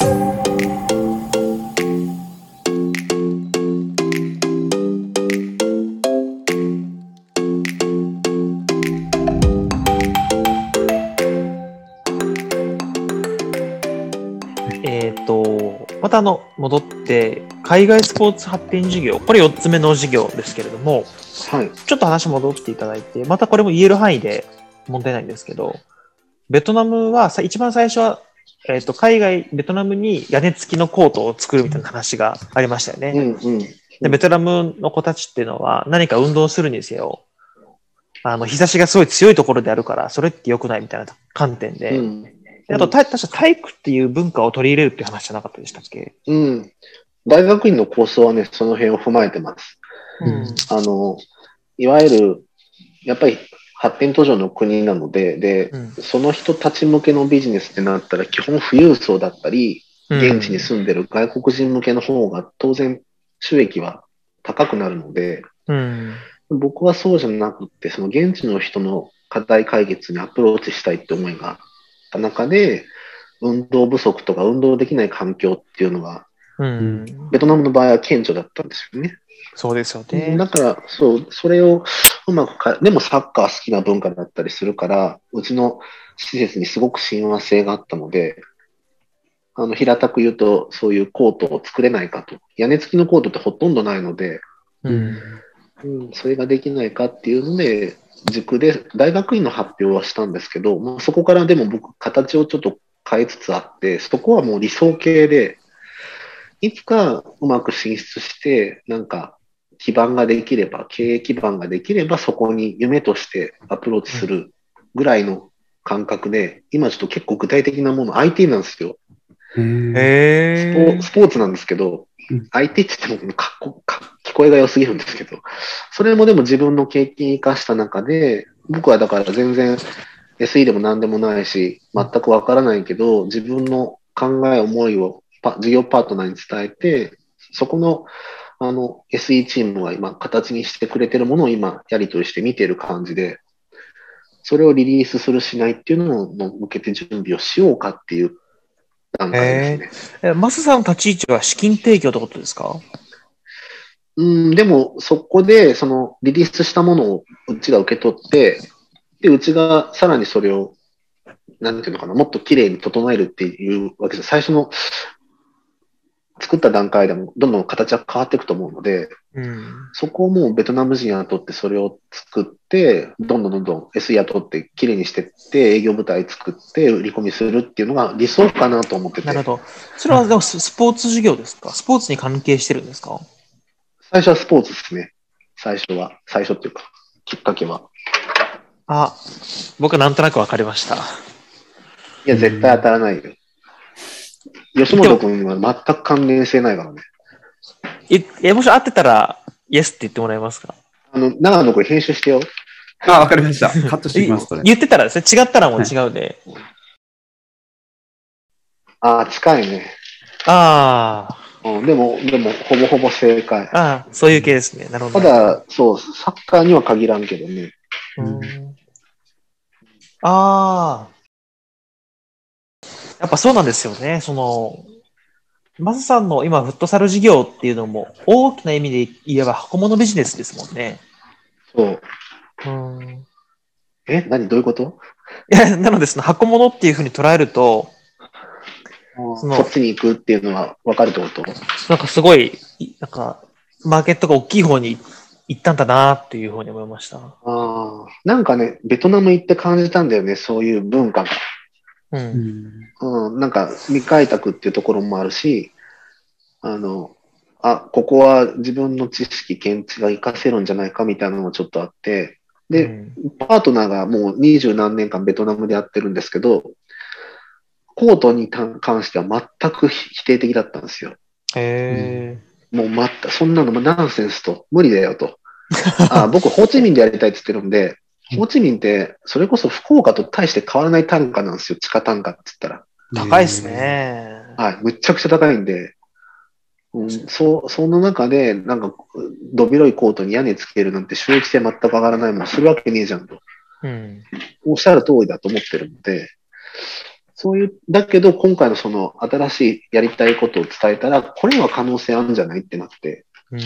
えっ、と、またあの、戻って、海外スポーツ発展事業、これ4つ目の事業ですけれども、はい。ちょっと話戻っていただいて、またこれも言える範囲で問題ないんですけど、ベトナムはさ一番最初は、えっ、と、海外、ベトナムに屋根付きのコートを作るみたいな話がありましたよね。うんうん。で、ベトナムの子たちっていうのは何か運動するにせよ、あの、日差しがすごい強いところであるから、それって良くないみたいな観点で、うん。であと、た確か体育っていう文化を取り入れるっていう話じゃなかったでしたっけうん。大学院の構想はね、その辺を踏まえてます。うん。あの、いわゆる、やっぱり発展途上の国なので、で、うんその人たち向けのビジネスってなったら、基本富裕層だったり、現地に住んでる外国人向けの方が当然収益は高くなるので、うん。僕はそうじゃなくって、その現地の人の課題解決にアプローチしたいって思いがあった中で、運動不足とか運動できない環境っていうのが、うん。ベトナムの場合は顕著だったんですよね。そうですよね。だから、そう、それをうまくか、でもサッカー好きな文化だったりするから、うちの施設にすごく親和性があったので、あの、平たく言うと、そういうコートを作れないかと。屋根付きのコートってほとんどないので、うん。うん、それができないかっていうので、塾で大学院の発表はしたんですけど、まあ、そこからでも僕、形をちょっと変えつつあって、そこはもう理想形で、いつかうまく進出して、なんか基盤ができれば、経営基盤ができれば、そこに夢としてアプローチするぐらいの感覚で、今ちょっと結構具体的なもの、IT なんですよ。へスポーツなんですけどうん、IT って言ってもかっこか聞こえが良すぎるんですけど、それもでも自分の経験生かした中で、僕はだから全然 SE でも何でもないし、全くわからないけど、自分の考え、思いをパ事業パートナーに伝えて、そこのあの SE チームが今形にしてくれてるものを今やり取りして見てる感じで、それをリリースするしないっていうのを向けて準備をしようかっていう段階ですね。え、マスさんの立ち位置は資金提供ってことですか？うん、でも、そこで、その、リリースしたものをうちが受け取って、で、うちがさらにそれを、なんていうのかな、もっと綺麗に整えるっていうわけです。最初の、作った段階でも、どんどん形は変わっていくと思うので、うん。そこをもうベトナム人雇ってそれを作って、どんどんどんどん S 雇って綺麗にしてって、営業部隊作って売り込みするっていうのが理想かなと思っててな、るほど。それはでもススポーツ事業ですか？スポーツに関係してるんですか？最初はスポーツですね。最初は。最初っていうか、きっかけは。あ、僕なんとなくわかりました。いや、絶対当たらないよ。吉本君は全く関連性ないからね。いえ、もし合ってたら、イエスって言ってもらえますか？あの、長野君編集してよ。あ、わかりました。カットしていきます、それ。言ってたらですね、違ったらもう違うんで。ああ、近いね。あうん、でも、でも、ほぼほぼ正解あ、。ああ、そういう系ですね。なるほど。ただ、そう、サッカーには限らんけどね。うんああ。やっぱそうなんですよね。その、マスさんの今、フットサル事業っていうのも、大きな意味で言えば箱物ビジネスですもんね。そう。うん。え？何？どういうこと？いや、なので、その箱物っていうふうに捉えると、そのそっちに行くっていうのは分かるってこと？なんかすごい、いなんか、マーケットが大きい方に行ったんだなっていうふうに思いました。ああ。なんかね、ベトナム行って感じたんだよね、そういう文化が。う。うんんうん、なんか未開拓っていうところもあるし、あの、あ、ここは自分の知識、見地が活かせるんじゃないかみたいなのもちょっとあって、で、うんパートナーがもう二十何年間ベトナムでやってるんですけど、コートに関しては全く否定的だったんですよ。へもう全く、そんなのもナンセンスと、無理だよと。あ僕、ホーチミンでやりたいって言ってるんで、ホーチミンって、それこそ福岡と大して変わらない単価なんですよ、地下単価って言ったら。ー高いです。ね。はい、むっちゃくちゃ高いんで、うん、そう、その中で、なんか、ど広いコートに屋根つけるなんて収益性全く上がらないもん、するわけねえじゃんと。うん。おっしゃる通りだと思ってるので、そういう、だけど今回のその新しいやりたいことを伝えたら、これは可能性あるんじゃないってなって、うん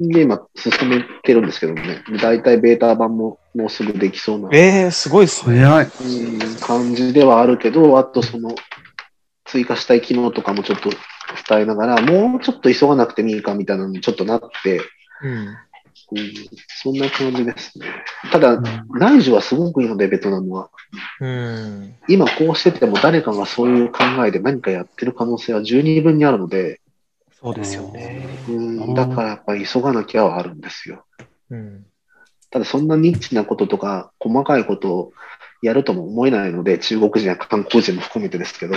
で、今進めてるんですけどね、だいたいベータ版ももうすぐできそうなえー、すごいっすね。早い。うん感じではあるけど、あとその追加したい機能とかもちょっと伝えながら、もうちょっと急がなくてもいいかみたいなのにちょっとなって、うん。うん、そんな感じですね。ただ、内需はすごくいいので、ベトナムは。うん。今こうしてても誰かがそういう考えで何かやってる可能性は十二分にあるので、そうですよね。うん、だからやっぱり急がなきゃはあるんですよ。うん。ただそんなニッチなこととか細かいことをやるとも思えないので、中国人や韓国人も含めてですけど。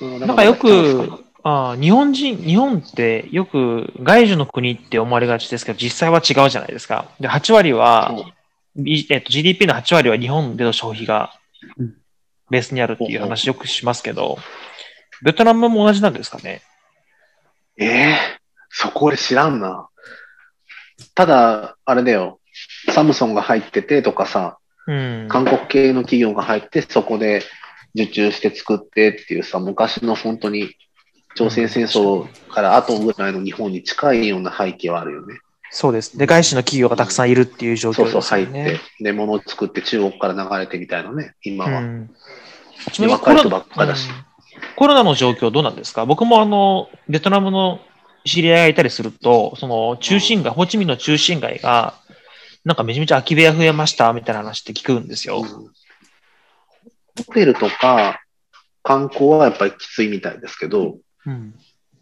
うん、うなんかよく、あー日本人、日本ってよく外需の国って思われがちですけど、実際は違うじゃないですか。で、8割は、いえっと、GDP の8割は日本での消費がうんベースにあるっていう話よくしますけど、ベトナムも同じなんですかね？ええそこ俺知らんな。ただ、あれだよ。サムソンが入っててとかさ、うん。韓国系の企業が入って、そこで受注して作ってっていうさ、昔の本当に朝鮮戦争から後ぐらいの日本に近いような背景はあるよね。そうです。で、外資の企業がたくさんいるっていう状況そうそう、ですよね。入って、で、物を作って中国から流れてみたいなね、今は。うんちなみにコロばっかだしうんコロナの状況どうなんですか？僕もあの、ベトナムの知り合いがいたりすると、その中心街、ホーチミンの中心街が、なんかめちゃめちゃ空き部屋増えましたみたいな話って聞くんですよ。うんホテルとか観光はやっぱりきついみたいですけど、うん。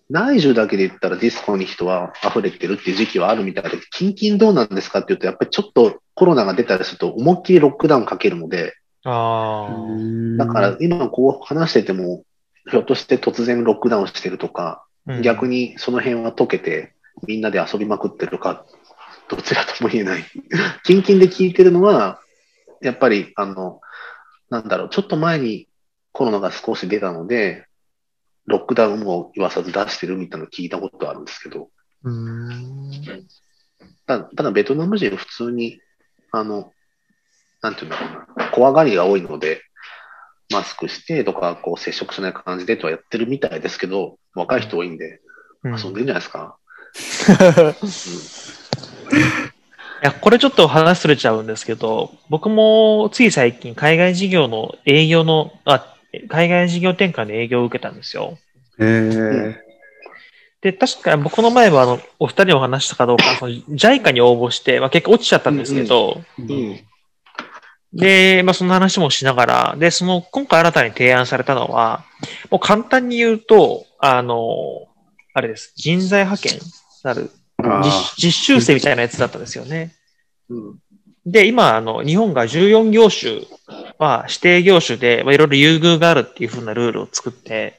内需だけで言ったらディスコに人は溢れてるっていう時期はあるみたいで、近々どうなんですかって言うと、やっぱりちょっとコロナが出たりすると思いっきりロックダウンかけるので、ああ。だから今こう話してても、ひょっとして突然ロックダウンしてるとか、うん逆にその辺は解けてみんなで遊びまくってるか、どちらとも言えない。近々で聞いてるのは、やっぱりあの、なんだろう、ちょっと前にコロナが少し出たので、ロックダウンも言わさず出してるみたいなの聞いたことあるんですけど、うん。ただ、ただベトナム人普通に、あの、なんていうんだろうな、怖がりが多いので、マスクしてとか、こう接触しない感じでとはやってるみたいですけど、若い人多いんで、うん遊んでるんじゃないですか？いや、これちょっと話すれちゃうんですけど、僕もつい最近海外事業の営業の、あ、海外事業展開の営業を受けたんですよ。へえ。で、確か僕の前はあの、お二人にお話したかどうか、その JICA に応募して、まあ、結果落ちちゃったんですけど、うん。で、まあ、その話もしながら、で、その、今回新たに提案されたのは、もう簡単に言うと、あの、あれです。人材派遣なるあ実実習生みたいなやつだったんですよね。うん。で、今、あの、日本が14業種は指定業種で、まあ、いろいろ優遇があるっていう風なルールを作って、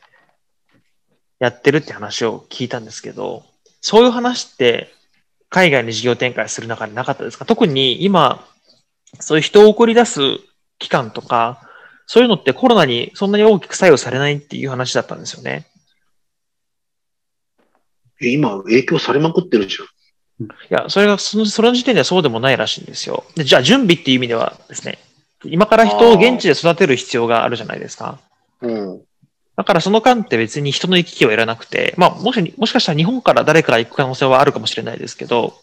やってるって話を聞いたんですけど、そういう話って、海外に事業展開する中でなかったですか？特に今、そういう人を送り出す期間とか、そういうのってコロナにそんなに大きく作用されないっていう話だったんですよね。え、今、影響されまくってるじゃん。いや、それが、その、それの時点ではそうでもないらしいんですよ。でじゃあ、準備っていう意味ではですね、今から人を現地で育てる必要があるじゃないですか。うん。だからその間って別に人の行き来はいらなくて、まあ、もし、もしかしたら日本から誰かが行く可能性はあるかもしれないですけど、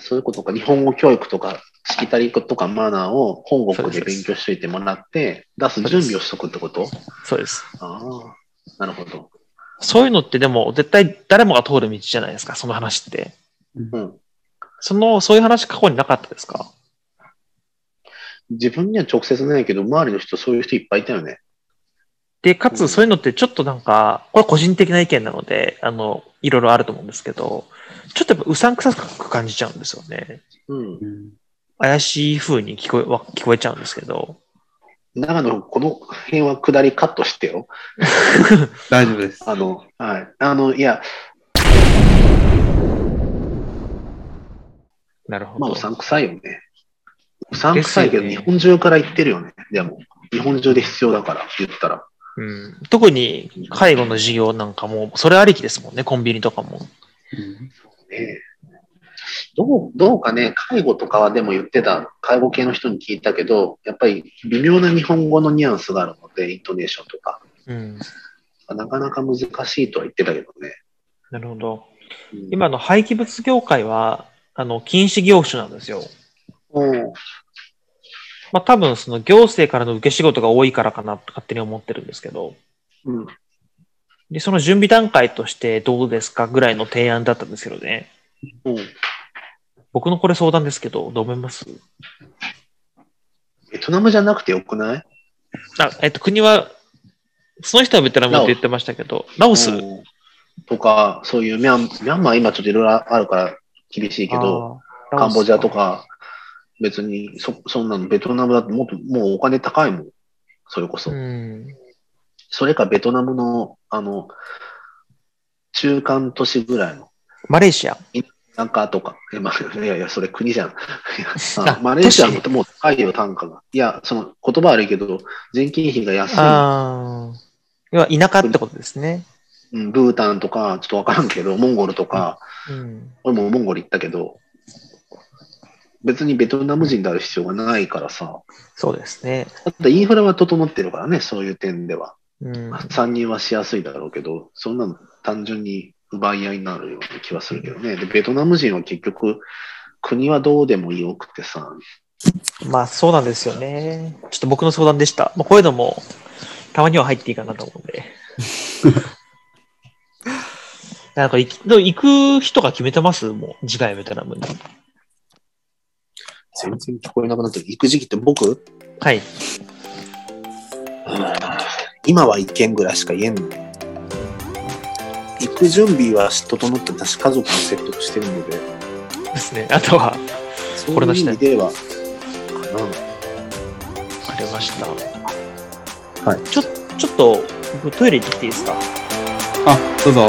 そういうことか。日本語教育とか、しきたりとかマナーを本国で勉強しといてもらって、出す準備をしとくってこと？そうです。ああ、なるほど。そういうのってでも絶対誰もが通る道じゃないですか、その話って。うん。その、そういう話過去になかったですか？自分には直接ないけど、周りの人、そういう人いっぱいいたよね。で、かうんつそういうのってちょっとなんか、これは個人的な意見なので、あの、いろいろあると思うんですけど、ちょっとやっぱうさんくさく感じちゃうんですよね。うん。うん怪しい風に聞こえ、わ聞こえちゃうんですけど。長野、この辺は下りカットしてよ。大丈夫です。あの、はい。あの、いや、なるほどまあ、う。さんくさいよね。うさんくさいけど、日本中から言ってるよね。でも、日本中で必要だから、言ったら。うん、特に介護の事業なんかも、それありきですもんね、コンビニとかも。うんねえどう、どうかね、介護とかはでも言ってた、介護系の人に聞いたけど、やっぱり微妙な日本語のニュアンスがあるので、イントネーションとか、うん。なかなか難しいとは言ってたけどね。なるほど。うん、今の廃棄物業界は、あの、禁止業種なんですよ。うんまあ多分その行政からの受け仕事が多いからかなと勝手に思ってるんですけど、うん。で、その準備段階としてどうですかぐらいの提案だったんですけどね。うん。僕のこれ相談ですけど、どう思います？ベトナムじゃなくてよくない？あ、えっと、国は、その人はベトナムって言ってましたけど、ラオス？うんとか、そういうミャン、ミャンマー今ちょっといろいろあるから厳しいけど、、カンボジアと。か、別に、そ、そんなのベトナムだともっと、もうお金高いもん。それこそ。うん。それかベトナムの、あの、中間都市ぐらいの、マレーシア？なんかとか、いやいや、それ国じゃん。マレーシアももう高いよ、単価が。いや、その言葉悪いけど、人件費が安い。ああ。要は田舎ってことですね。うん、ブータンとか、ちょっとわからんけど、モンゴルとか、うん。俺もモンゴル行ったけど、別にベトナム人である必要がないからさ。そうですね。だってインフラは整ってるからね、そういう点では。うん。参入はしやすいだろうけど、そんなの単純に奪い合いになるような気はするけどね。で、ベトナム人は結局、国はどうでもよくてさ、まあそうなんですよね。ちょっと僕の相談でした。まあこういうのも、たまには入っていいかなと思うんで。なんか行く人が決めてます？もう、次回ベトナムに。全然聞こえなくなってる。行く時期って僕？はい。今は行けんぐらいしか言えんの。行く準備は整って私家族も説得してるので、ですね。あとは、そういうこれの下意味では、かな。わかりました。はいちょ、ちょっと、僕トイレ行ってきていいですか？あ、どうぞ。